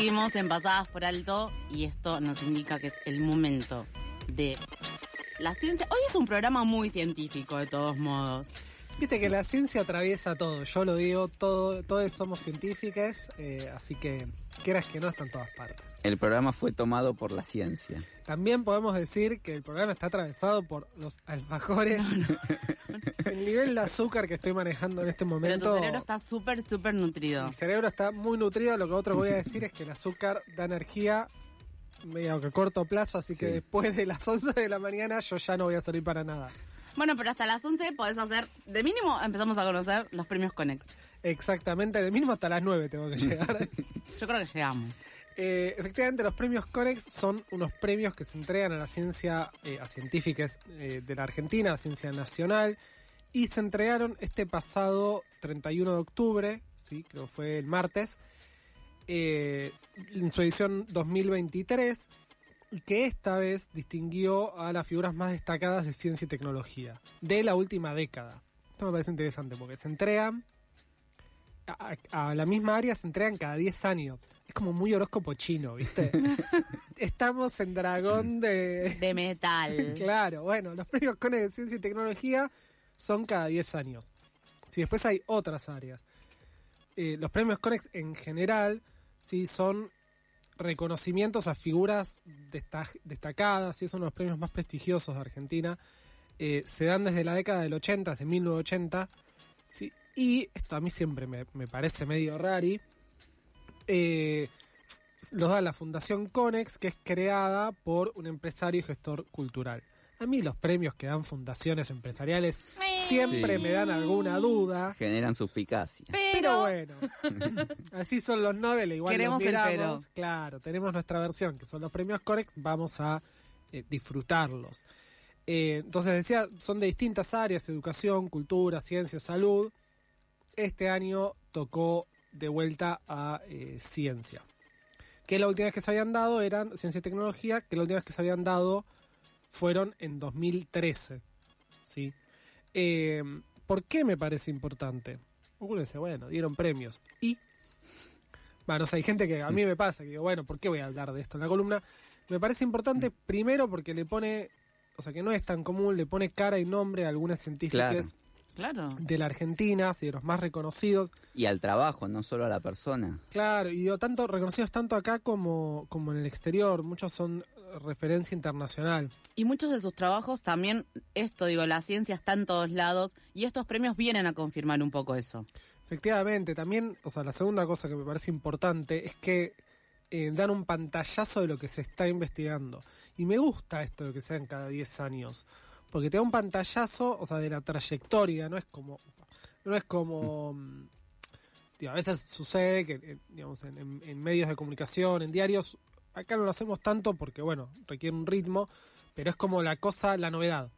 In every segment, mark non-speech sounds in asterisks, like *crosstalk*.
Seguimos en Pasadas por Alto y esto nos indica que es el momento de la ciencia. Hoy es un programa muy científico de todos modos. Viste que la ciencia atraviesa todo, yo lo digo, todo, todos somos científicos, eh, así que quieras que no está en todas partes. El programa fue tomado por la ciencia. También podemos decir que el programa está atravesado por los alfajores. *laughs* el nivel de azúcar que estoy manejando en este Pero momento. tu cerebro está súper, súper nutrido. Mi cerebro está muy nutrido, lo que otro voy a decir es que el azúcar da energía medio que a corto plazo, así que después de las 11 de la mañana yo ya no voy a salir para nada. Bueno, pero hasta las 11 podés hacer, de mínimo empezamos a conocer los premios Conex. Exactamente, de mínimo hasta las 9 tengo que *laughs* llegar. Yo creo que llegamos. Eh, efectivamente, los premios Conex son unos premios que se entregan a la ciencia, eh, a científicas eh, de la Argentina, a ciencia nacional, y se entregaron este pasado 31 de octubre, sí, creo que fue el martes, eh, en su edición 2023, y que esta vez distinguió a las figuras más destacadas de ciencia y tecnología de la última década. Esto me parece interesante porque se entregan a, a la misma área se entregan cada 10 años. Es como muy horóscopo chino, ¿viste? *laughs* Estamos en dragón de... De metal. *laughs* Claro, bueno, los premios CONE de Ciencia y Tecnología son cada 10 años. Si después hay otras áreas. Eh, los premios CONEX en general, sí, son reconocimientos a figuras desta- destacadas, y es uno de los premios más prestigiosos de Argentina. Eh, se dan desde la década del 80, desde 1980. Sí, y esto a mí siempre me, me parece medio rari. Eh, los da la Fundación Conex, que es creada por un empresario y gestor cultural. A mí los premios que dan fundaciones empresariales siempre Sí. me dan alguna duda. Generan suspicacia. Pero bueno, *laughs* así son los Nobel, igual Queremos los el miramos. pero. Claro, tenemos nuestra versión, que son los premios Conex, vamos a eh, disfrutarlos. Eh, entonces decía, son de distintas áreas, educación, cultura, ciencia, salud. Este año tocó de vuelta a eh, ciencia. Que la última vez que se habían dado eran ciencia y tecnología, que la última vez que se habían dado fueron en 2013. ¿sí? Eh, ¿Por qué me parece importante? Uno dice, bueno, dieron premios. Y, bueno, o sea, hay gente que a mí me pasa, que digo, bueno, ¿por qué voy a hablar de esto en la columna? Me parece importante primero porque le pone, o sea, que no es tan común, le pone cara y nombre a algunas científicas. De la Argentina, sí, de los más reconocidos. Y al trabajo, no solo a la persona. Claro, y digo, tanto, reconocidos tanto acá como, como en el exterior, muchos son referencia internacional. Y muchos de sus trabajos también, esto digo, la ciencia está en todos lados y estos premios vienen a confirmar un poco eso. Efectivamente, también, o sea, la segunda cosa que me parece importante es que eh, dan un pantallazo de lo que se está investigando. Y me gusta esto de que sean cada 10 años, porque te da un pantallazo, o sea, de la trayectoria, no es como, no es como, mm, digo, a veces sucede que, eh, digamos, en, en- en medios de comunicación, en diarios, acá no lo hacemos tanto porque, bueno, requiere un ritmo, pero es como la cosa, la novedad.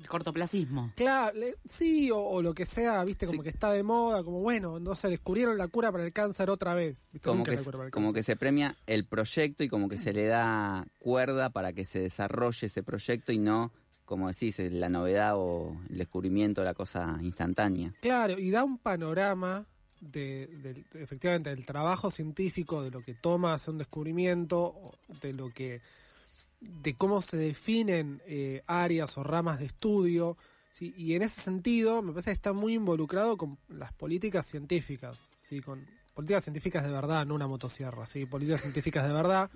El cortoplacismo. Claro, le- sí, o, o lo que sea, viste, como Sí. que está de moda, como bueno, no sé, descubrieron la cura para el cáncer otra vez. ¿viste? Como que, la cura para el como que se premia el proyecto y como que se le da cuerda para que se desarrolle ese proyecto y no, como decís, la novedad o el descubrimiento, la cosa instantánea. Claro, y da un panorama de, efectivamente del trabajo científico, de lo que toma hacer un descubrimiento, de lo que de cómo se definen eh, áreas o ramas de estudio. ¿sí? Y en ese sentido, me parece que está muy involucrado con las políticas científicas, ¿sí? con políticas científicas de verdad, no una motosierra, ¿sí? políticas científicas de verdad.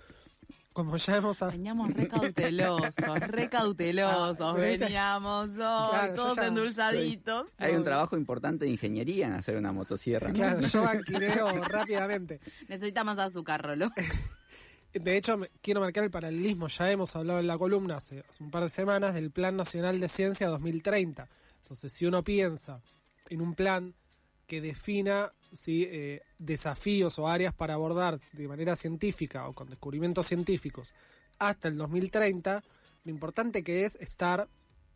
Como ya hemos... Veníamos *laughs* re cautelosos, re cautelosos, Ah, pero viste- veníamos hoy, Claro, todos ya- endulzaditos. Hay un trabajo importante de ingeniería en hacer una motosierra. ¿no? Claro, yo banquineo *laughs* rápidamente. Necesita más azúcar, Rolo. *laughs* De hecho, me- quiero marcar el paralelismo. Ya hemos hablado en la columna hace, hace un par de semanas del Plan Nacional de Ciencia 2030. Entonces, si uno piensa en un plan que defina ¿sí? eh, desafíos o áreas para abordar de manera científica o con descubrimientos científicos hasta el 2030, lo importante que es estar,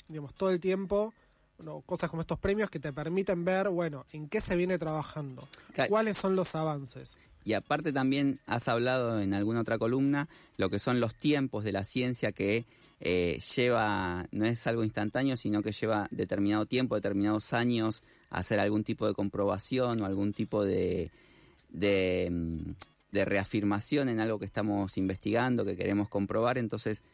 digamos, todo el tiempo, bueno, cosas como estos premios que te permiten ver, bueno, en qué se viene trabajando, Claro. cuáles son los avances. Y aparte también has hablado en alguna otra columna lo que son los tiempos de la ciencia que eh, lleva, no es algo instantáneo, sino que lleva determinado tiempo, determinados años hacer algún tipo de comprobación o algún tipo de, de, mm, de reafirmación en algo que estamos investigando, que queremos comprobar. Entonces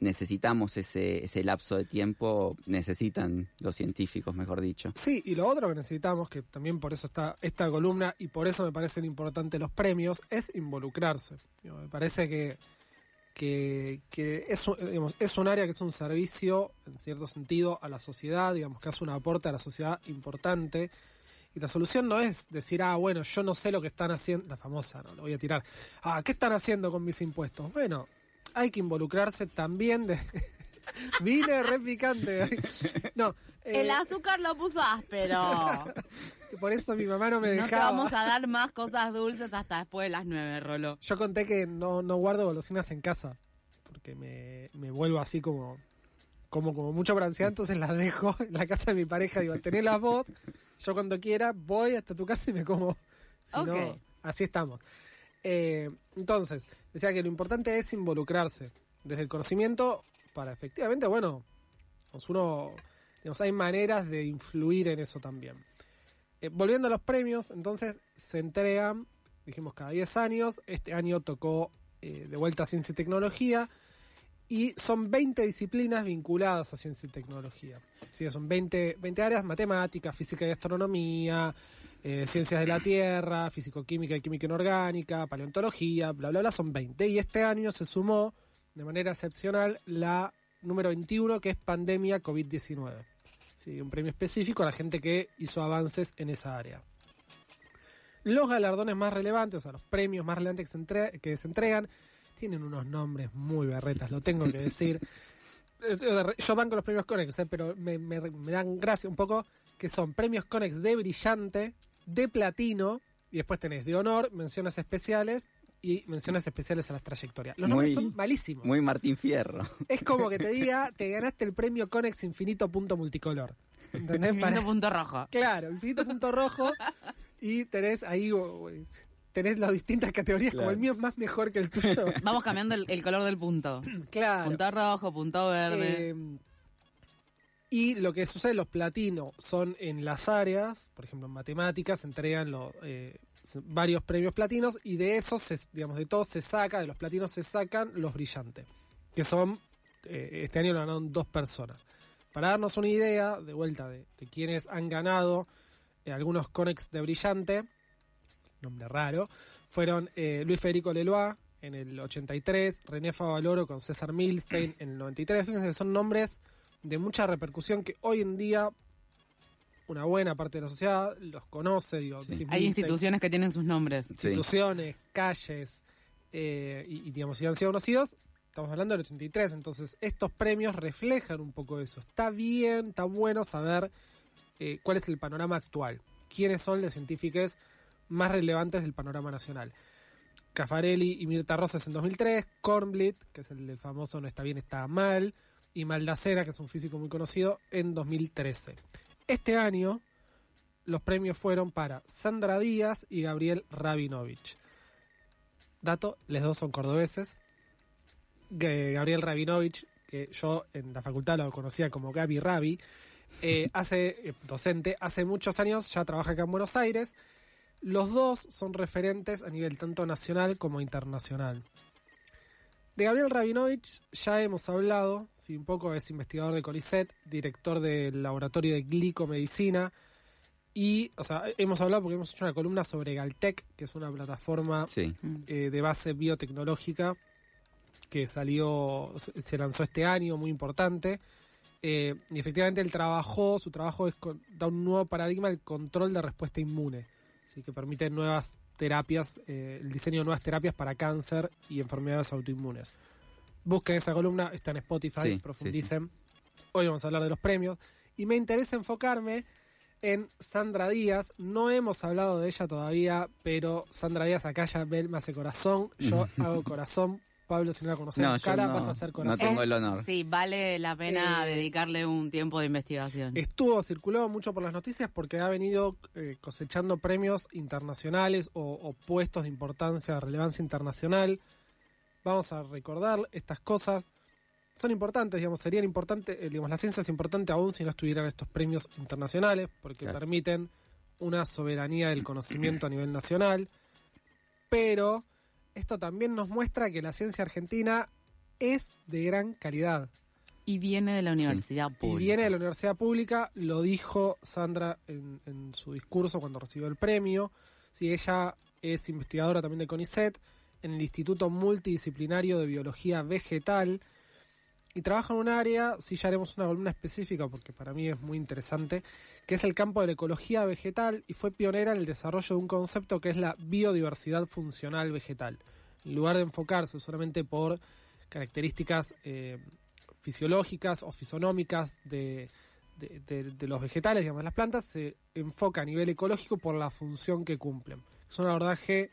necesitamos ese, ese lapso de tiempo, necesitan los científicos, mejor dicho. Sí, y lo otro que necesitamos, que también por eso está esta columna y por eso me parecen importantes los premios, es involucrarse. Digo, me parece que, que, que es, digamos, es un área que es un servicio, en cierto sentido, a la sociedad, digamos, que hace un aporte a la sociedad importante. Y la solución no es decir, ah, bueno, yo no sé lo que están haciendo, la famosa, no, lo voy a tirar. Ah, ¿qué están haciendo con mis impuestos? Bueno, hay que involucrarse también de... *laughs* Vine re picante. No, El eh, azúcar lo puso áspero. *laughs* por eso mi mamá no me No te dejaba. vamos a dar más cosas dulces hasta después de las nueve, Rolo. Yo conté que no, no guardo golosinas en casa, porque me, me vuelvo así como, como, como mucho ansiedad, entonces las dejo en la casa de mi pareja. Digo, tenés las vos, yo cuando quiera voy hasta tu casa y me como. Si no, así estamos. Eh, entonces, decía que lo importante es involucrarse desde el conocimiento para efectivamente, bueno, pues uno, digamos, hay maneras de influir en eso también. Eh, volviendo a los premios, entonces se entregan, dijimos cada 10 años, este año tocó eh, de vuelta a ciencia y tecnología, y son 20 disciplinas vinculadas a ciencia y tecnología. Sí, son 20, 20 áreas, matemáticas, física y astronomía, eh, ciencias de la Tierra, físico-química y química inorgánica, paleontología, bla, bla, bla, son 20. Y este año se sumó de manera excepcional la número 21, que es pandemia COVID-19. Sí, un premio específico a la gente que hizo avances en esa área. Los galardones más relevantes, o sea, los premios más relevantes que se, entre- que se entregan, tienen unos nombres muy berretas, lo tengo que decir. *laughs* Yo banco los premios Conex, eh, pero me, me- me dan gracia un poco que son premios Conex de brillante, de platino, y después tenés de honor, menciones especiales y menciones especiales a las trayectorias. Los nombres son malísimos. Muy Martín Fierro. Es como que te *laughs* diga, te ganaste el premio Conex Infinito Punto Multicolor. ¿Entendés? Para- Infinito punto rojo. Claro, infinito punto rojo. Y tenés ahí, tenés las distintas categorías, como el mío es más mejor que el tuyo. Vamos cambiando el, el color del punto. claro. Punto rojo, punto verde. Eh, y lo que sucede, los platinos son en las áreas, por ejemplo en matemáticas, entregan los, eh, varios premios platinos y de esos, se- digamos, de todos se saca, de los platinos se sacan los brillantes, que son, eh, este año lo ganaron dos personas. Para darnos una idea, de vuelta, de, quienes han ganado eh, algunos Conex de brillante, nombre raro, fueron eh, Luis Federico Leloir en el 83, René Favaloro con César Milstein en el 93. Fíjense que son nombres de mucha repercusión que hoy en día una buena parte de la sociedad los conoce. Digo, Sí. Hay instituciones que tienen sus nombres. Sí. instituciones, calles, eh, y, y, digamos, si han sido conocidos, estamos hablando del 83, entonces estos premios reflejan un poco eso. Está bien, está bueno saber eh, cuál es el panorama actual, quiénes son los científicos más relevantes del panorama nacional. Caffarelli y Mirta Rosas en 2003, Kornblit, que es el del famoso No está bien, está mal, y Maldacena, que es un físico muy conocido, en 2013. Este año los premios fueron para Sandra Díaz y Gabriel Rabinovich. Dato, los dos son cordobeses. Gabriel Rabinovich, que yo en la facultad lo conocía como Gaby Rabi, eh, *laughs* hace, eh, docente, hace muchos años ya trabaja acá en Buenos Aires. Los dos son referentes a nivel tanto nacional como internacional. De Gabriel Rabinovich ya hemos hablado, sí, un poco es investigador de CONICET, director del laboratorio de glicomedicina, y, o sea, hemos hablado porque hemos hecho una columna sobre Galtec, que es una plataforma Sí. eh, de base biotecnológica que salió, se lanzó este año, muy importante. Eh, y efectivamente él trabajó, su trabajo es con- da un nuevo paradigma el control de respuesta inmune, así que permite nuevas terapias, eh, el diseño de nuevas terapias para cáncer y enfermedades autoinmunes. Busquen esa columna, está en Spotify, Sí, sí, profundicen. Hoy vamos a hablar de los premios y me interesa enfocarme en Sandra Díaz. No hemos hablado de ella todavía, pero Sandra Díaz acá ya me hace corazón. Yo hago corazón Pablo, si no la conoces No, cara, no- vas a hacer no corazón. tengo el honor. Sí, vale la pena Eh, dedicarle un tiempo de investigación. Estuvo, circuló mucho por las noticias porque ha venido eh, cosechando premios internacionales o, o puestos de importancia, de relevancia internacional. Vamos a recordar estas cosas. Son importantes, digamos, serían importantes, eh, digamos, la ciencia es importante aún si no estuvieran estos premios internacionales, porque Claro. permiten una soberanía del conocimiento a nivel nacional. Pero esto también nos muestra que la ciencia argentina es de gran calidad. Y viene de la universidad Y pública. viene de la universidad pública, lo dijo Sandra en, en su discurso cuando recibió el premio. Sí, ella es investigadora también de CONICET en el Instituto Multidisciplinario de Biología Vegetal y trabaja en un área, si ya haremos una columna específica porque para mí es muy interesante, que es el campo de la ecología vegetal y fue pionera en el desarrollo de un concepto que es la biodiversidad funcional vegetal. En lugar de enfocarse solamente por características eh, fisiológicas o fisonómicas de, de- de- de los vegetales, digamos, las plantas, se enfoca a nivel ecológico por la función que cumplen. Es un abordaje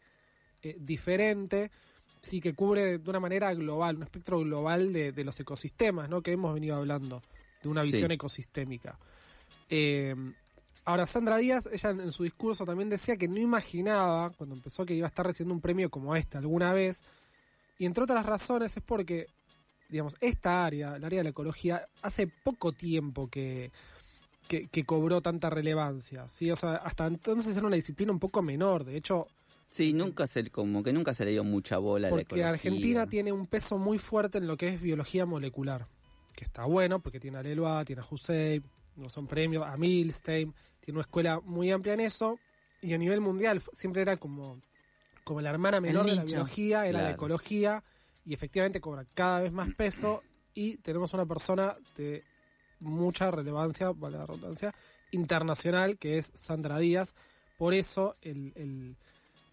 eh, diferente, sí que cubre de una manera global, un espectro global de, de los ecosistemas, ¿no? Que hemos venido hablando, de una Sí. visión ecosistémica. Eh, ahora, Sandra Díaz, ella en, en su discurso también decía que no imaginaba, cuando empezó, que iba a estar recibiendo un premio como este alguna vez, y entre otras razones es porque, digamos, esta área, el área de la ecología, hace poco tiempo que, que, que cobró tanta relevancia, ¿sí? O sea, hasta entonces era una disciplina un poco menor, de hecho, Sí, nunca se, como que nunca se le dio mucha bola a la porque. Argentina tiene un peso muy fuerte en lo que es biología molecular, que está bueno porque tiene a Leloa, tiene a Hussein, no son premios, a Milstein, tiene una escuela muy amplia en eso, y a nivel mundial siempre era como, como la hermana menor de la biología, era la ecología, y efectivamente cobra cada vez más peso, *clears throat* y tenemos una persona de mucha relevancia, vale la redundancia, internacional, que es Sandra Díaz, por eso el, el-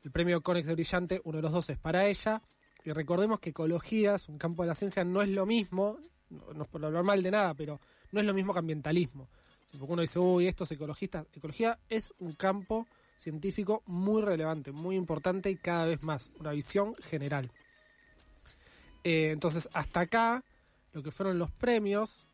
el premio Conex de Brillante, uno de los dos es para ella. Y recordemos que ecología es un campo de la ciencia, no es lo mismo, no, no es por hablar mal de nada, pero no es lo mismo que ambientalismo. Porque uno dice, uy, estos ecologistas. Ecología es un campo científico muy relevante, muy importante y cada vez más. Una visión general. Eh, entonces, hasta acá, lo que fueron los premios,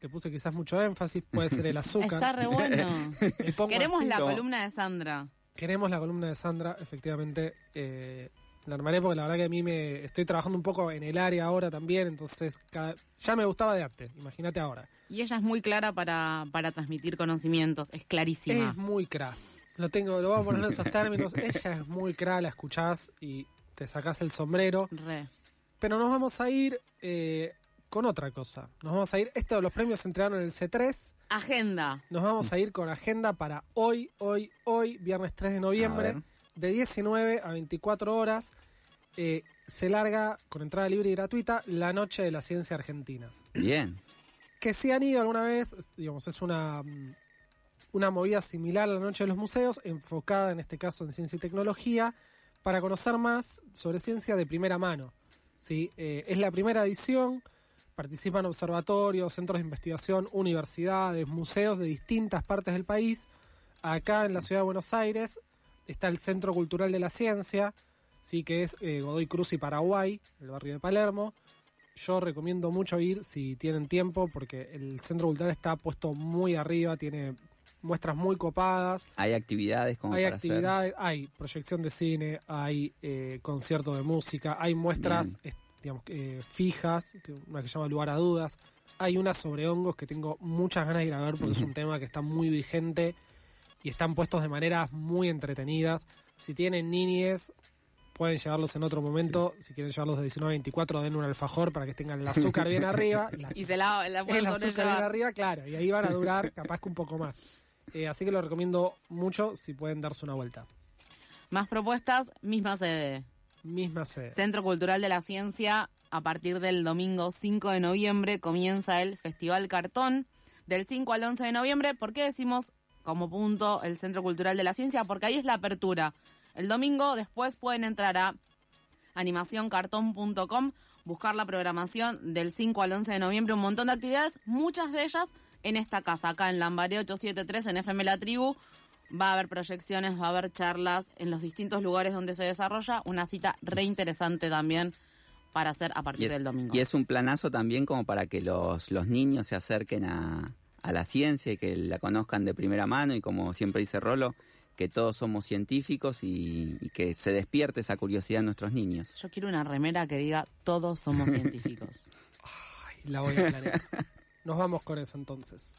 le puse quizás mucho énfasis, puede ser el *laughs* azúcar. Está re bueno. *laughs* Queremos así. la columna de Sandra. Queremos la columna de Sandra, efectivamente. Eh, la armaré porque la verdad que a mí me estoy trabajando un poco en el área ahora también, entonces cada- ya me gustaba de arte, imagínate ahora. Y ella es muy clara para, para transmitir conocimientos, es clarísima. Es muy cra. Lo tengo, lo vamos a poner en esos términos. *laughs* Ella es muy cra, la escuchás y te sacás el sombrero. Re. Pero nos vamos a ir eh, con otra cosa. Nos vamos a ir, esto los premios se entregaron en el C3. Agenda. Nos vamos a ir con agenda para hoy, hoy, hoy, viernes 3 de noviembre, de 19 a 24 horas. eh, se larga con entrada libre y gratuita la Noche de la Ciencia Argentina. Bien. Que si han ido alguna vez, digamos, es una, mm, una movida similar a la Noche de los Museos, enfocada en este caso en ciencia y tecnología, para conocer más sobre ciencia de primera mano. ¿sí? Eh, es la primera edición, participan observatorios, centros de investigación, universidades, museos de distintas partes del país. Acá en la ciudad de Buenos Aires está el Centro Cultural de la Ciencia, sí que es eh, Godoy Cruz y Paraguay, el barrio de Palermo. Yo recomiendo mucho ir si tienen tiempo porque el Centro Cultural está puesto muy arriba, tiene muestras muy copadas. Hay actividades como Hay para hacer. actividades, hay proyección de cine, hay eh, concierto de música, hay muestras digamos, eh, fijas, que- una que se llama Lugar a Dudas. Hay una sobre hongos que tengo muchas ganas de ir a ver porque es un *laughs* tema que está muy vigente y están puestos de maneras muy entretenidas. Si tienen niñes, pueden llevarlos en otro momento. Si quieren llevarlos de 19 a 24, den un alfajor para que tengan el azúcar bien *laughs* arriba. la Y se la, la pueden el azúcar bien arriba, claro, y ahí van a durar capaz que un poco más. Eh, así que lo recomiendo mucho si pueden darse una vuelta. Más propuestas, misma sede. Misma. Centro Cultural de la Ciencia, a partir del domingo 5 de noviembre comienza el Festival Cartón. Del 5 al 11 de noviembre, ¿por qué decimos como punto el Centro Cultural de la Ciencia? Porque ahí es la apertura. El domingo después pueden entrar a animacioncartón.com, buscar la programación del 5 al 11 de noviembre, un montón de actividades, muchas de ellas en esta casa, acá en Lambaré 873, en FM La Tribu. Va a haber proyecciones, va a haber charlas en los distintos lugares donde se desarrolla. Una cita re interesante también para hacer a partir es, del domingo. y es un planazo también como para que los, los niños se acerquen a, a la ciencia y que la conozcan de primera mano y como siempre dice Rolo, que todos somos científicos y, y que se despierte esa curiosidad en nuestros niños. Yo quiero una remera que diga todos somos científicos. *laughs* Ay, la voy a planear. Nos vamos con eso entonces.